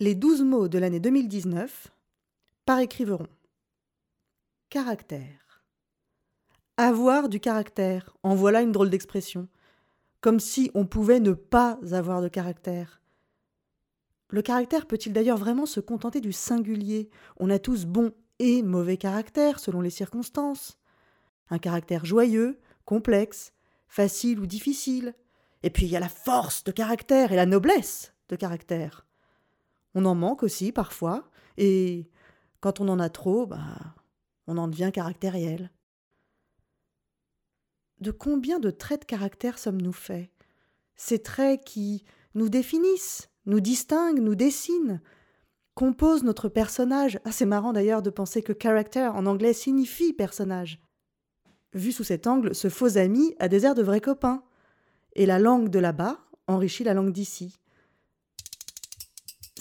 Les douze mots de l'année 2019 par écriveron. Caractère. Avoir du caractère, en voilà une drôle d'expression. Comme si on pouvait ne pas avoir de caractère. Le caractère peut-il d'ailleurs vraiment se contenter du singulier? On a tous bon et mauvais caractère selon les circonstances. Un caractère joyeux, complexe, facile ou difficile. Et puis il y a la force de caractère et la noblesse de caractère. On en manque aussi parfois, et quand on en a trop, bah, on en devient caractériel. De combien de traits de caractère sommes-nous faits? Ces traits qui nous définissent, nous distinguent, nous dessinent, composent notre personnage. Ah, c'est marrant d'ailleurs de penser que character en anglais signifie personnage. Vu sous cet angle, ce faux ami a des airs de vrai copain. Et la langue de là-bas enrichit la langue d'ici.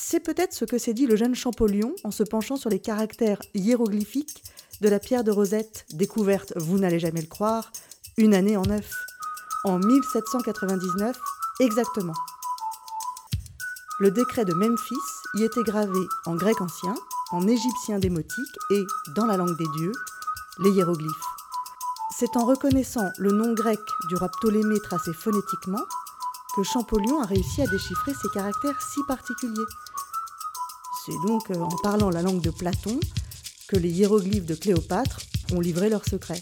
C'est peut-être ce que s'est dit le jeune Champollion en se penchant sur les caractères hiéroglyphiques de la pierre de Rosette, découverte, vous n'allez jamais le croire, une année en neuf, en 1799 exactement. Le décret de Memphis y était gravé en grec ancien, en égyptien démotique et, dans la langue des dieux, les hiéroglyphes. C'est en reconnaissant le nom grec du roi Ptolémée tracé phonétiquement que Champollion a réussi à déchiffrer ces caractères si particuliers. C'est donc euh, en parlant la langue de Platon que les hiéroglyphes de Cléopâtre ont livré leurs secrets.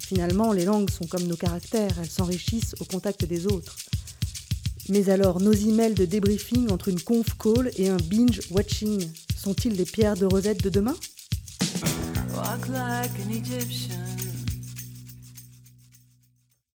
Finalement, les langues sont comme nos caractères, elles s'enrichissent au contact des autres. Mais alors, nos emails de débriefing entre une conf call et un binge watching sont-ils les pierres de Rosette de demain?